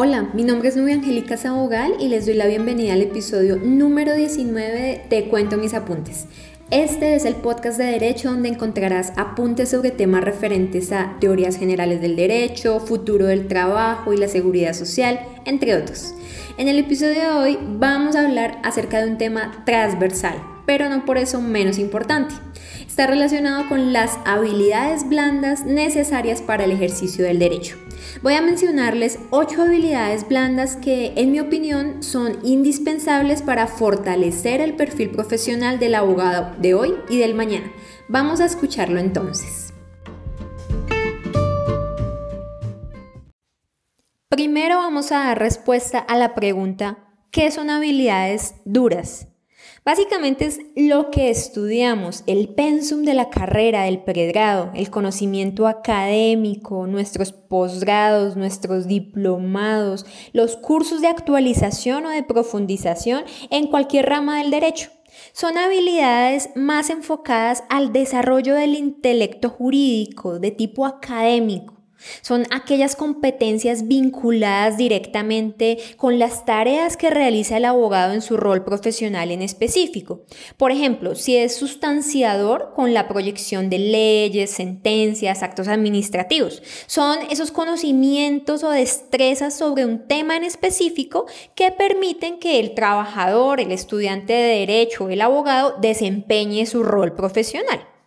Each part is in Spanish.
Hola, mi nombre es Nubia Angélica Sabogal y les doy la bienvenida al episodio número 19 de Te cuento mis apuntes. Este es el podcast de Derecho donde encontrarás apuntes sobre temas referentes a teorías generales del derecho, futuro del trabajo y la seguridad social, entre otros. En el episodio de hoy vamos a hablar acerca de un tema transversal, pero no por eso menos importante. Está relacionado con las habilidades blandas necesarias para el ejercicio del derecho. Voy a mencionarles ocho habilidades blandas que, en mi opinión, son indispensables para fortalecer el perfil profesional del abogado de hoy y del mañana. Vamos a escucharlo entonces. Primero vamos a dar respuesta a la pregunta, ¿qué son habilidades duras? Básicamente es lo que estudiamos, el pensum de la carrera, del pregrado, el conocimiento académico, nuestros posgrados, nuestros diplomados, los cursos de actualización o de profundización en cualquier rama del derecho. Son habilidades más enfocadas al desarrollo del intelecto jurídico de tipo académico son aquellas competencias vinculadas directamente con las tareas que realiza el abogado en su rol profesional en específico. Por ejemplo, si es sustanciador con la proyección de leyes, sentencias, actos administrativos. Son esos conocimientos o destrezas sobre un tema en específico que permiten que el trabajador, el estudiante de derecho, el abogado desempeñe su rol profesional.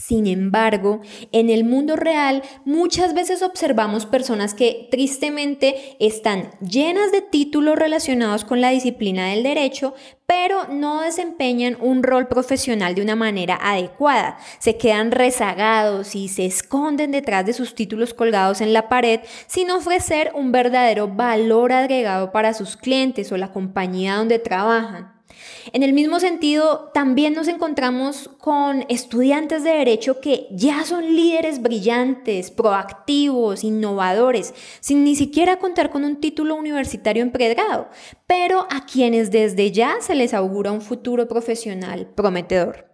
Sin embargo, en el mundo real muchas veces observamos personas que tristemente están llenas de títulos relacionados con la disciplina del derecho, pero no desempeñan un rol profesional de una manera adecuada. Se quedan rezagados y se esconden detrás de sus títulos colgados en la pared sin ofrecer un verdadero valor agregado para sus clientes o la compañía donde trabajan. En el mismo sentido, también nos encontramos con estudiantes de derecho que ya son líderes brillantes, proactivos, innovadores, sin ni siquiera contar con un título universitario en pregrado, pero a quienes desde ya se les augura un futuro profesional prometedor.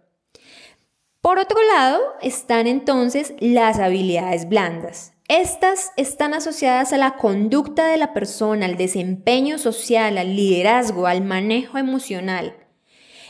Por otro lado, están entonces las habilidades blandas, estas están asociadas a la conducta de la persona, al desempeño social, al liderazgo, al manejo emocional.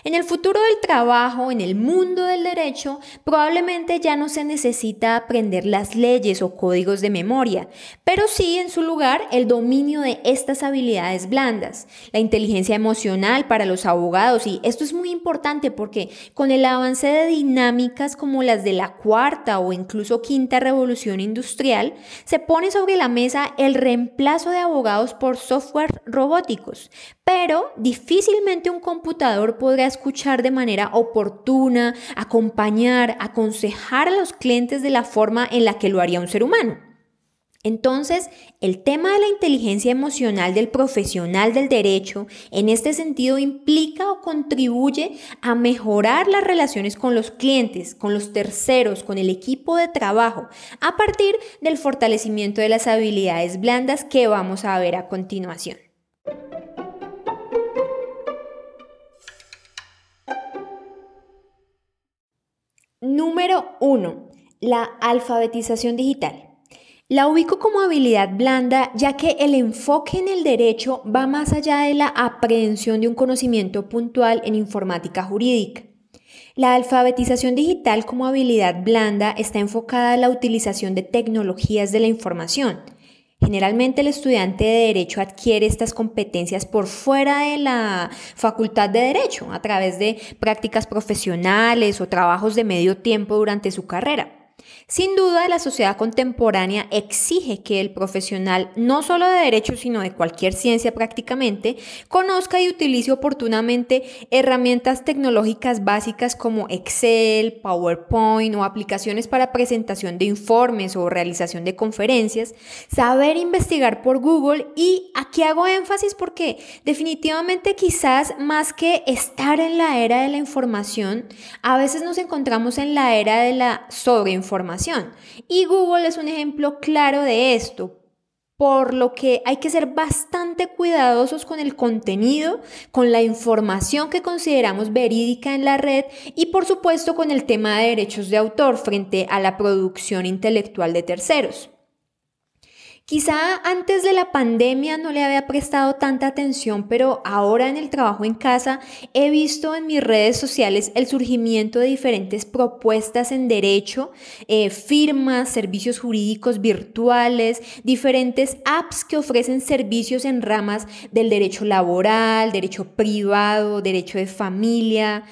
En el futuro del trabajo, en el mundo del derecho, probablemente ya no se necesita aprender las leyes o códigos de memoria, pero sí en su lugar el dominio de estas habilidades blandas, la inteligencia emocional para los abogados. Y esto es muy importante porque con el avance de dinámicas como las de la cuarta o incluso quinta revolución industrial, se pone sobre la mesa el reemplazo de abogados por software robóticos, pero difícilmente un computador podrá escuchar de manera oportuna, acompañar, aconsejar a los clientes de la forma en la que lo haría un ser humano. Entonces, el tema de la inteligencia emocional del profesional del derecho en este sentido implica o contribuye a mejorar las relaciones con los clientes, con los terceros, con el equipo de trabajo, a partir del fortalecimiento de las habilidades blandas que vamos a ver a continuación. Número 1. La alfabetización digital. La ubico como habilidad blanda ya que el enfoque en el derecho va más allá de la aprehensión de un conocimiento puntual en informática jurídica. La alfabetización digital como habilidad blanda está enfocada a la utilización de tecnologías de la información Generalmente el estudiante de derecho adquiere estas competencias por fuera de la facultad de derecho, a través de prácticas profesionales o trabajos de medio tiempo durante su carrera. Sin duda, la sociedad contemporánea exige que el profesional, no solo de derecho, sino de cualquier ciencia prácticamente, conozca y utilice oportunamente herramientas tecnológicas básicas como Excel, PowerPoint o aplicaciones para presentación de informes o realización de conferencias, saber investigar por Google y aquí hago énfasis porque definitivamente quizás más que estar en la era de la información, a veces nos encontramos en la era de la sobreinformación y Google es un ejemplo claro de esto, por lo que hay que ser bastante cuidadosos con el contenido, con la información que consideramos verídica en la red y por supuesto con el tema de derechos de autor frente a la producción intelectual de terceros. Quizá antes de la pandemia no le había prestado tanta atención, pero ahora en el trabajo en casa he visto en mis redes sociales el surgimiento de diferentes propuestas en derecho, eh, firmas, servicios jurídicos virtuales, diferentes apps que ofrecen servicios en ramas del derecho laboral, derecho privado, derecho de familia.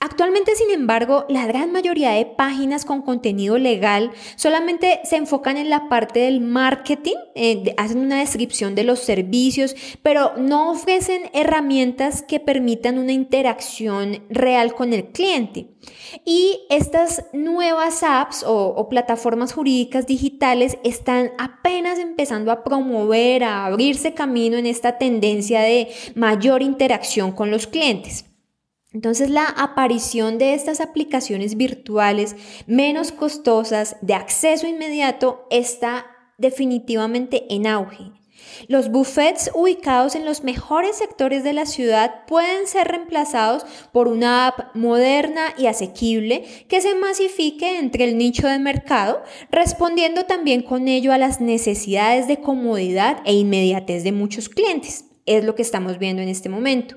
Actualmente, sin embargo, la gran mayoría de páginas con contenido legal solamente se enfocan en la parte del marketing, eh, hacen una descripción de los servicios, pero no ofrecen herramientas que permitan una interacción real con el cliente. Y estas nuevas apps o plataformas jurídicas digitales están apenas empezando a promover, a abrirse camino en esta tendencia de mayor interacción con los clientes. Entonces la aparición de estas aplicaciones virtuales menos costosas de acceso inmediato está definitivamente en auge. Los buffets ubicados en los mejores sectores de la ciudad pueden ser reemplazados por una app moderna y asequible que se masifique entre el nicho de mercado, respondiendo también con ello a las necesidades de comodidad e inmediatez de muchos clientes. Es lo que estamos viendo en este momento.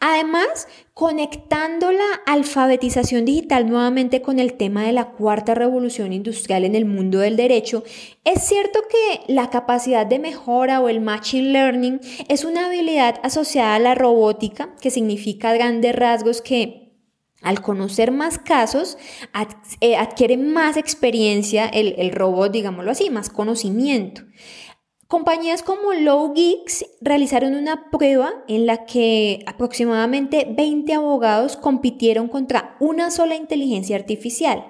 Además, conectando la alfabetización digital nuevamente con el tema de la cuarta revolución industrial en el mundo del derecho, es cierto que la capacidad de mejora o el machine learning es una habilidad asociada a la robótica, que significa grandes rasgos que al conocer más casos, eh, adquiere más experiencia el, el robot, digámoslo así, más conocimiento. Compañías como Low Geeks realizaron una prueba en la que aproximadamente 20 abogados compitieron contra una sola inteligencia artificial.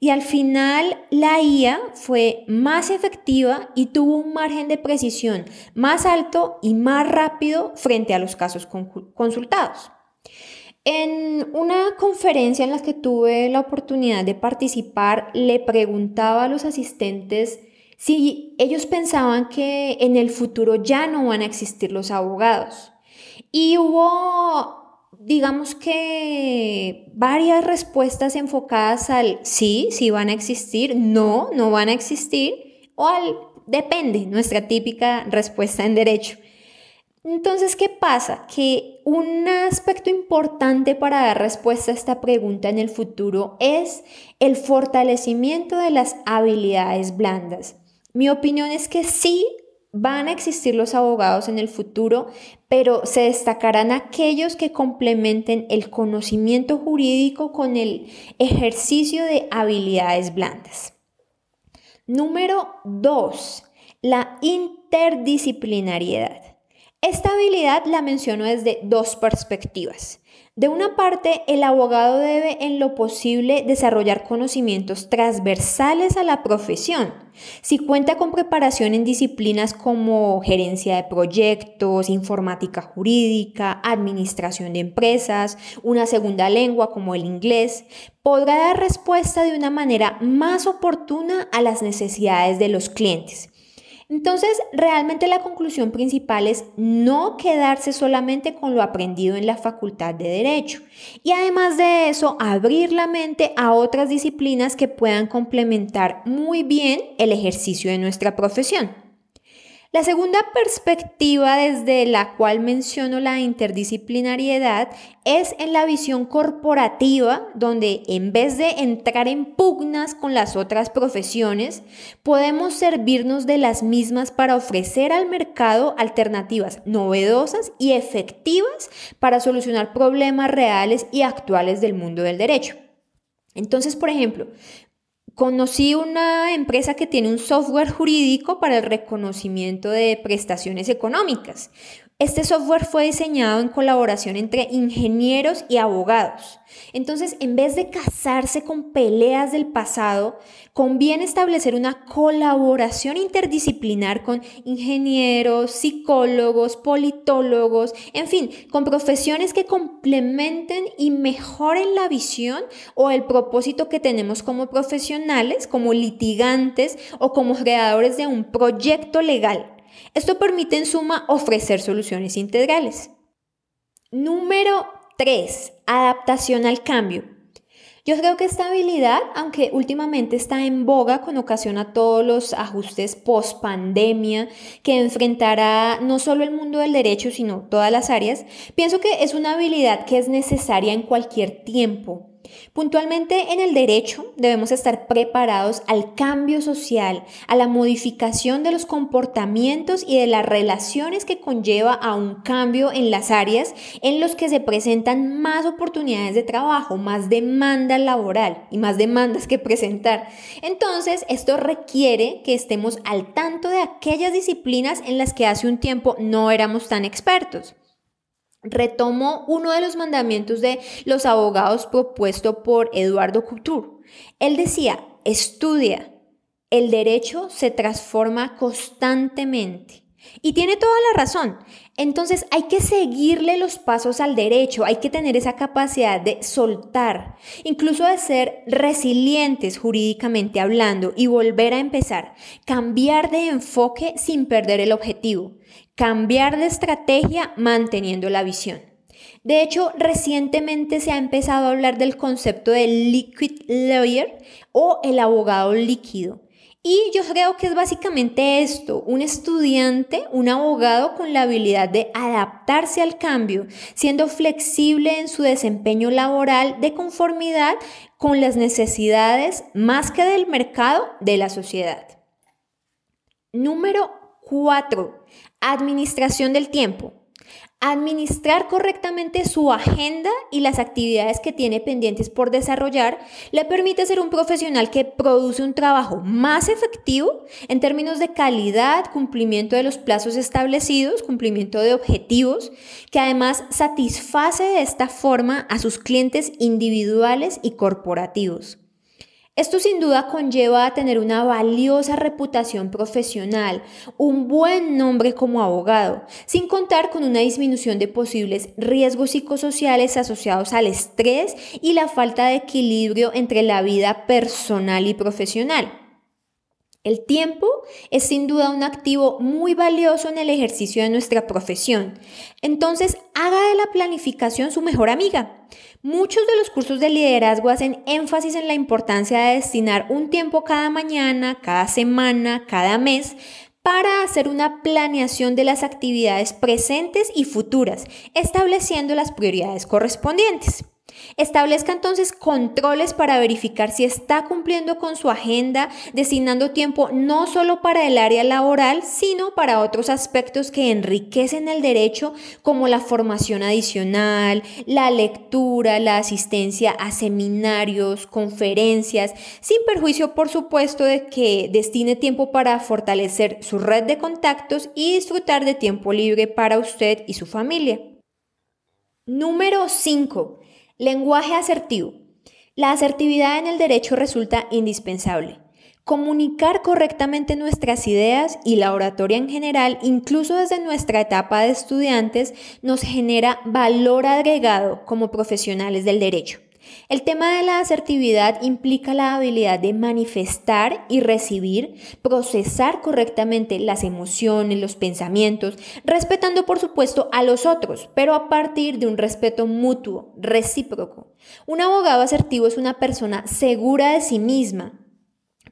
Y al final la IA fue más efectiva y tuvo un margen de precisión más alto y más rápido frente a los casos consultados. En una conferencia en la que tuve la oportunidad de participar, le preguntaba a los asistentes si ellos pensaban que en el futuro ya no van a existir los abogados. Y hubo, digamos que, varias respuestas enfocadas al sí, sí van a existir, no, no van a existir, o al depende, nuestra típica respuesta en derecho. Entonces, ¿qué pasa? Que un aspecto importante para dar respuesta a esta pregunta en el futuro es el fortalecimiento de las habilidades blandas. Mi opinión es que sí van a existir los abogados en el futuro, pero se destacarán aquellos que complementen el conocimiento jurídico con el ejercicio de habilidades blandas. Número 2. La interdisciplinariedad. Esta habilidad la menciono desde dos perspectivas. De una parte, el abogado debe en lo posible desarrollar conocimientos transversales a la profesión. Si cuenta con preparación en disciplinas como gerencia de proyectos, informática jurídica, administración de empresas, una segunda lengua como el inglés, podrá dar respuesta de una manera más oportuna a las necesidades de los clientes entonces, realmente la conclusión principal es no quedarse solamente con lo aprendido en la facultad de derecho y además de eso, abrir la mente a otras disciplinas que puedan complementar muy bien el ejercicio de nuestra profesión. La segunda perspectiva desde la cual menciono la interdisciplinariedad es en la visión corporativa, donde en vez de entrar en pugnas con las otras profesiones, podemos servirnos de las mismas para ofrecer al mercado alternativas novedosas y efectivas para solucionar problemas reales y actuales del mundo del derecho. Entonces, por ejemplo, Conocí una empresa que tiene un software jurídico para el reconocimiento de prestaciones económicas. Este software fue diseñado en colaboración entre ingenieros y abogados. Entonces, en vez de casarse con peleas del pasado, conviene establecer una colaboración interdisciplinar con ingenieros, psicólogos, politólogos, en fin, con profesiones que complementen y mejoren la visión o el propósito que tenemos como profesionales, como litigantes o como creadores de un proyecto legal. Esto permite en suma ofrecer soluciones integrales. Número 3. Adaptación al cambio. Yo creo que esta habilidad, aunque últimamente está en boga con ocasión a todos los ajustes post pandemia que enfrentará no solo el mundo del derecho, sino todas las áreas, pienso que es una habilidad que es necesaria en cualquier tiempo Puntualmente en el derecho debemos estar preparados al cambio social, a la modificación de los comportamientos y de las relaciones que conlleva a un cambio en las áreas en los que se presentan más oportunidades de trabajo, más demanda laboral y más demandas que presentar. Entonces, esto requiere que estemos al tanto de aquellas disciplinas en las que hace un tiempo no éramos tan expertos retomo uno de los mandamientos de los abogados propuesto por Eduardo Couture. Él decía, estudia, el derecho se transforma constantemente. Y tiene toda la razón. Entonces hay que seguirle los pasos al derecho, hay que tener esa capacidad de soltar, incluso de ser resilientes jurídicamente hablando y volver a empezar, cambiar de enfoque sin perder el objetivo cambiar de estrategia manteniendo la visión. De hecho, recientemente se ha empezado a hablar del concepto del liquid lawyer o el abogado líquido. Y yo creo que es básicamente esto, un estudiante, un abogado con la habilidad de adaptarse al cambio, siendo flexible en su desempeño laboral de conformidad con las necesidades más que del mercado de la sociedad. Número 4. Administración del tiempo. Administrar correctamente su agenda y las actividades que tiene pendientes por desarrollar le permite ser un profesional que produce un trabajo más efectivo en términos de calidad, cumplimiento de los plazos establecidos, cumplimiento de objetivos, que además satisface de esta forma a sus clientes individuales y corporativos. Esto sin duda conlleva a tener una valiosa reputación profesional, un buen nombre como abogado, sin contar con una disminución de posibles riesgos psicosociales asociados al estrés y la falta de equilibrio entre la vida personal y profesional. El tiempo es sin duda un activo muy valioso en el ejercicio de nuestra profesión. Entonces, haga de la planificación su mejor amiga. Muchos de los cursos de liderazgo hacen énfasis en la importancia de destinar un tiempo cada mañana, cada semana, cada mes para hacer una planeación de las actividades presentes y futuras, estableciendo las prioridades correspondientes. Establezca entonces controles para verificar si está cumpliendo con su agenda, designando tiempo no solo para el área laboral, sino para otros aspectos que enriquecen el derecho, como la formación adicional, la lectura, la asistencia a seminarios, conferencias, sin perjuicio, por supuesto, de que destine tiempo para fortalecer su red de contactos y disfrutar de tiempo libre para usted y su familia. Número 5. Lenguaje asertivo. La asertividad en el derecho resulta indispensable. Comunicar correctamente nuestras ideas y la oratoria en general, incluso desde nuestra etapa de estudiantes, nos genera valor agregado como profesionales del derecho. El tema de la asertividad implica la habilidad de manifestar y recibir, procesar correctamente las emociones, los pensamientos, respetando por supuesto a los otros, pero a partir de un respeto mutuo, recíproco. Un abogado asertivo es una persona segura de sí misma,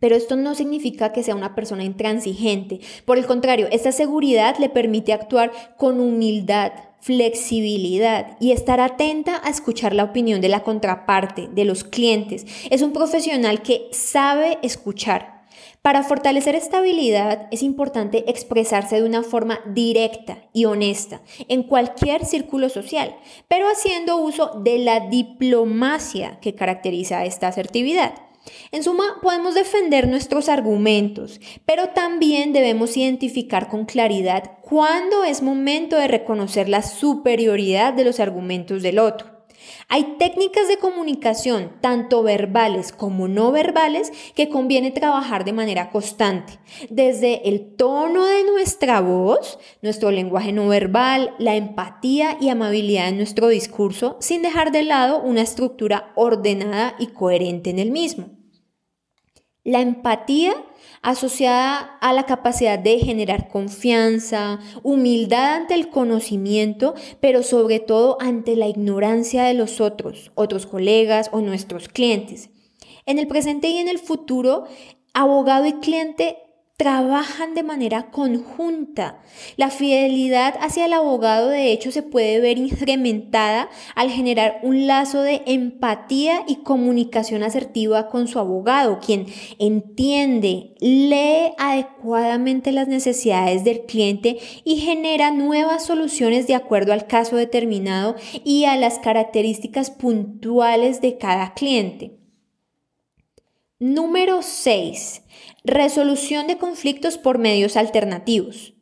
pero esto no significa que sea una persona intransigente. Por el contrario, esta seguridad le permite actuar con humildad, flexibilidad y estar atenta a escuchar la opinión de la contraparte, de los clientes. Es un profesional que sabe escuchar. Para fortalecer esta habilidad es importante expresarse de una forma directa y honesta en cualquier círculo social, pero haciendo uso de la diplomacia que caracteriza esta asertividad. En suma, podemos defender nuestros argumentos, pero también debemos identificar con claridad cuándo es momento de reconocer la superioridad de los argumentos del otro. Hay técnicas de comunicación, tanto verbales como no verbales, que conviene trabajar de manera constante. Desde el tono de nuestra voz, nuestro lenguaje no verbal, la empatía y amabilidad en nuestro discurso, sin dejar de lado una estructura ordenada y coherente en el mismo. La empatía asociada a la capacidad de generar confianza, humildad ante el conocimiento, pero sobre todo ante la ignorancia de los otros, otros colegas o nuestros clientes. En el presente y en el futuro, abogado y cliente trabajan de manera conjunta. La fidelidad hacia el abogado de hecho se puede ver incrementada al generar un lazo de empatía y comunicación asertiva con su abogado, quien entiende, lee adecuadamente las necesidades del cliente y genera nuevas soluciones de acuerdo al caso determinado y a las características puntuales de cada cliente. Número 6. Resolución de conflictos por medios alternativos.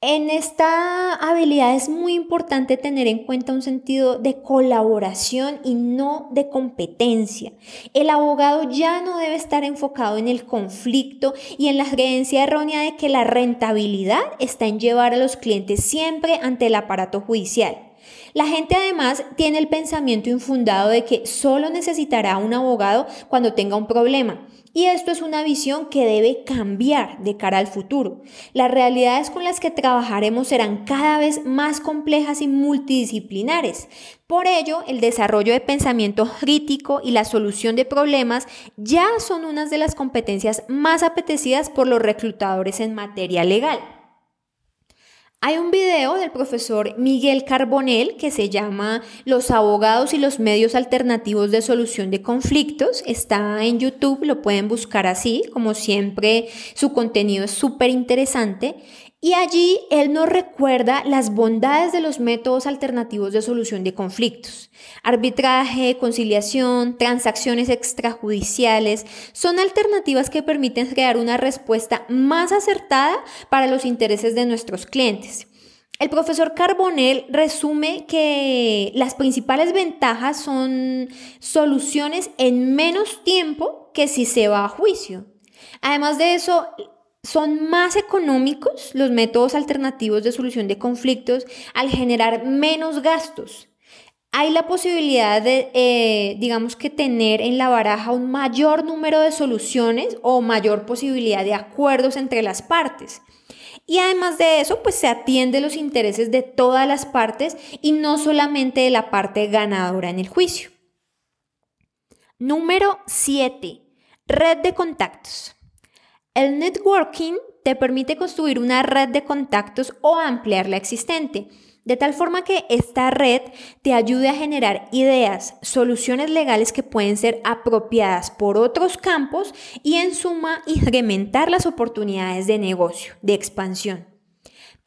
En esta habilidad es muy importante tener en cuenta un sentido de colaboración y no de competencia. El abogado ya no debe estar enfocado en el conflicto y en la creencia errónea de que la rentabilidad está en llevar a los clientes siempre ante el aparato judicial. La gente además tiene el pensamiento infundado de que solo necesitará un abogado cuando tenga un problema. Y esto es una visión que debe cambiar de cara al futuro. Las realidades con las que trabajaremos serán cada vez más complejas y multidisciplinares. Por ello, el desarrollo de pensamiento crítico y la solución de problemas ya son unas de las competencias más apetecidas por los reclutadores en materia legal. Hay un video del profesor Miguel Carbonell que se llama Los abogados y los medios alternativos de solución de conflictos. Está en YouTube, lo pueden buscar así. Como siempre, su contenido es súper interesante. Y allí él nos recuerda las bondades de los métodos alternativos de solución de conflictos. Arbitraje, conciliación, transacciones extrajudiciales son alternativas que permiten crear una respuesta más acertada para los intereses de nuestros clientes. El profesor Carbonell resume que las principales ventajas son soluciones en menos tiempo que si se va a juicio. Además de eso, son más económicos los métodos alternativos de solución de conflictos al generar menos gastos. Hay la posibilidad de, eh, digamos que tener en la baraja un mayor número de soluciones o mayor posibilidad de acuerdos entre las partes. Y además de eso, pues se atiende los intereses de todas las partes y no solamente de la parte ganadora en el juicio. Número 7. Red de contactos. El networking te permite construir una red de contactos o ampliar la existente, de tal forma que esta red te ayude a generar ideas, soluciones legales que pueden ser apropiadas por otros campos y en suma incrementar las oportunidades de negocio, de expansión.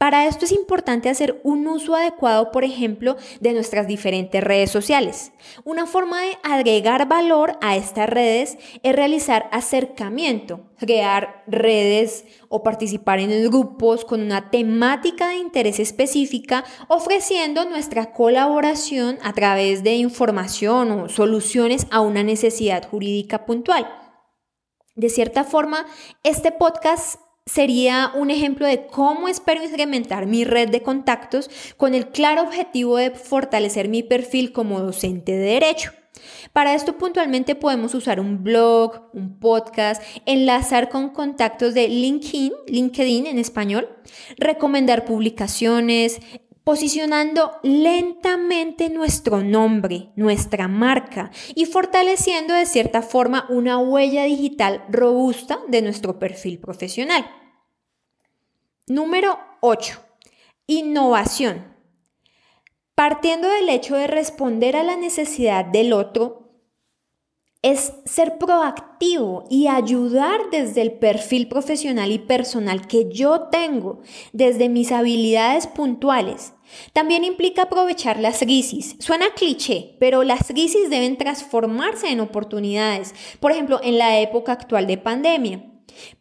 Para esto es importante hacer un uso adecuado, por ejemplo, de nuestras diferentes redes sociales. Una forma de agregar valor a estas redes es realizar acercamiento, crear redes o participar en grupos con una temática de interés específica, ofreciendo nuestra colaboración a través de información o soluciones a una necesidad jurídica puntual. De cierta forma, este podcast sería un ejemplo de cómo espero incrementar mi red de contactos con el claro objetivo de fortalecer mi perfil como docente de derecho. Para esto puntualmente podemos usar un blog, un podcast, enlazar con contactos de LinkedIn, LinkedIn en español, recomendar publicaciones, posicionando lentamente nuestro nombre, nuestra marca y fortaleciendo de cierta forma una huella digital robusta de nuestro perfil profesional. Número 8. Innovación. Partiendo del hecho de responder a la necesidad del otro, es ser proactivo y ayudar desde el perfil profesional y personal que yo tengo, desde mis habilidades puntuales. También implica aprovechar las crisis. Suena cliché, pero las crisis deben transformarse en oportunidades. Por ejemplo, en la época actual de pandemia.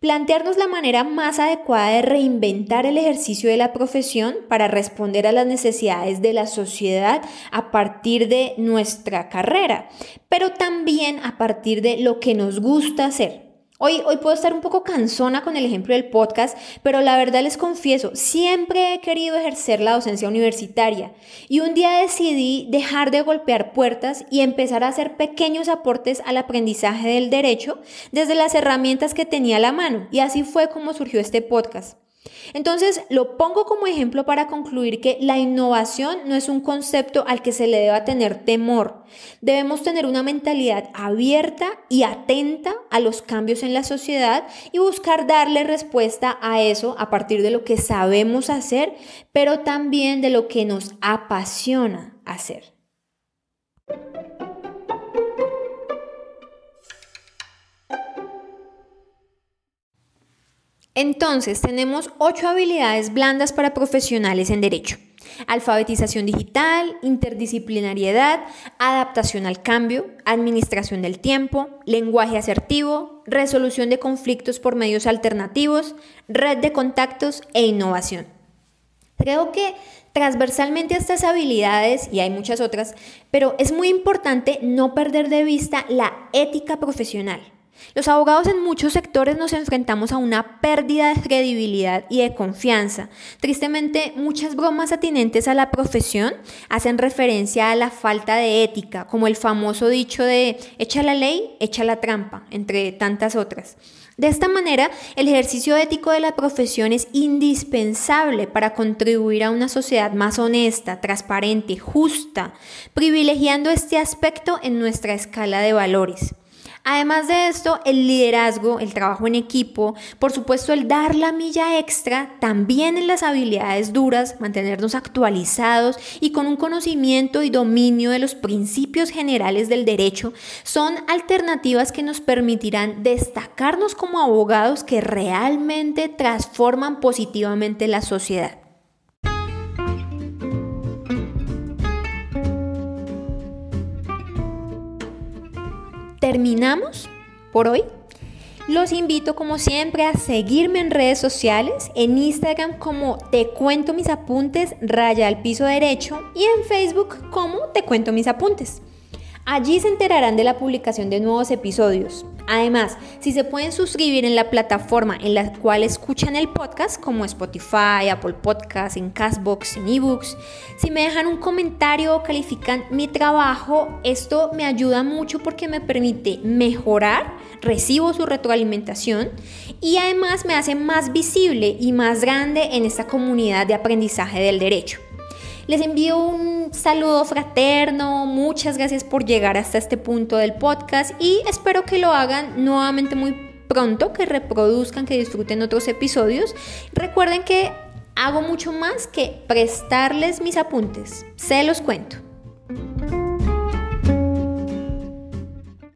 Plantearnos la manera más adecuada de reinventar el ejercicio de la profesión para responder a las necesidades de la sociedad a partir de nuestra carrera, pero también a partir de lo que nos gusta hacer. Hoy, hoy puedo estar un poco cansona con el ejemplo del podcast, pero la verdad les confieso, siempre he querido ejercer la docencia universitaria y un día decidí dejar de golpear puertas y empezar a hacer pequeños aportes al aprendizaje del derecho desde las herramientas que tenía a la mano y así fue como surgió este podcast. Entonces, lo pongo como ejemplo para concluir que la innovación no es un concepto al que se le deba tener temor. Debemos tener una mentalidad abierta y atenta a los cambios en la sociedad y buscar darle respuesta a eso a partir de lo que sabemos hacer, pero también de lo que nos apasiona hacer. Entonces, tenemos ocho habilidades blandas para profesionales en derecho. Alfabetización digital, interdisciplinariedad, adaptación al cambio, administración del tiempo, lenguaje asertivo, resolución de conflictos por medios alternativos, red de contactos e innovación. Creo que transversalmente a estas habilidades, y hay muchas otras, pero es muy importante no perder de vista la ética profesional. Los abogados en muchos sectores nos enfrentamos a una pérdida de credibilidad y de confianza. Tristemente, muchas bromas atinentes a la profesión hacen referencia a la falta de ética, como el famoso dicho de echa la ley, echa la trampa, entre tantas otras. De esta manera, el ejercicio ético de la profesión es indispensable para contribuir a una sociedad más honesta, transparente, justa, privilegiando este aspecto en nuestra escala de valores. Además de esto, el liderazgo, el trabajo en equipo, por supuesto el dar la milla extra, también en las habilidades duras, mantenernos actualizados y con un conocimiento y dominio de los principios generales del derecho, son alternativas que nos permitirán destacarnos como abogados que realmente transforman positivamente la sociedad. Terminamos por hoy. Los invito como siempre a seguirme en redes sociales, en Instagram como Te Cuento Mis Apuntes, raya al piso derecho y en Facebook como Te Cuento Mis Apuntes. Allí se enterarán de la publicación de nuevos episodios. Además, si se pueden suscribir en la plataforma en la cual escuchan el podcast, como Spotify, Apple Podcasts, en Castbox, en eBooks, si me dejan un comentario o califican mi trabajo, esto me ayuda mucho porque me permite mejorar, recibo su retroalimentación y además me hace más visible y más grande en esta comunidad de aprendizaje del derecho. Les envío un saludo fraterno, muchas gracias por llegar hasta este punto del podcast y espero que lo hagan nuevamente muy pronto, que reproduzcan, que disfruten otros episodios. Recuerden que hago mucho más que prestarles mis apuntes, se los cuento.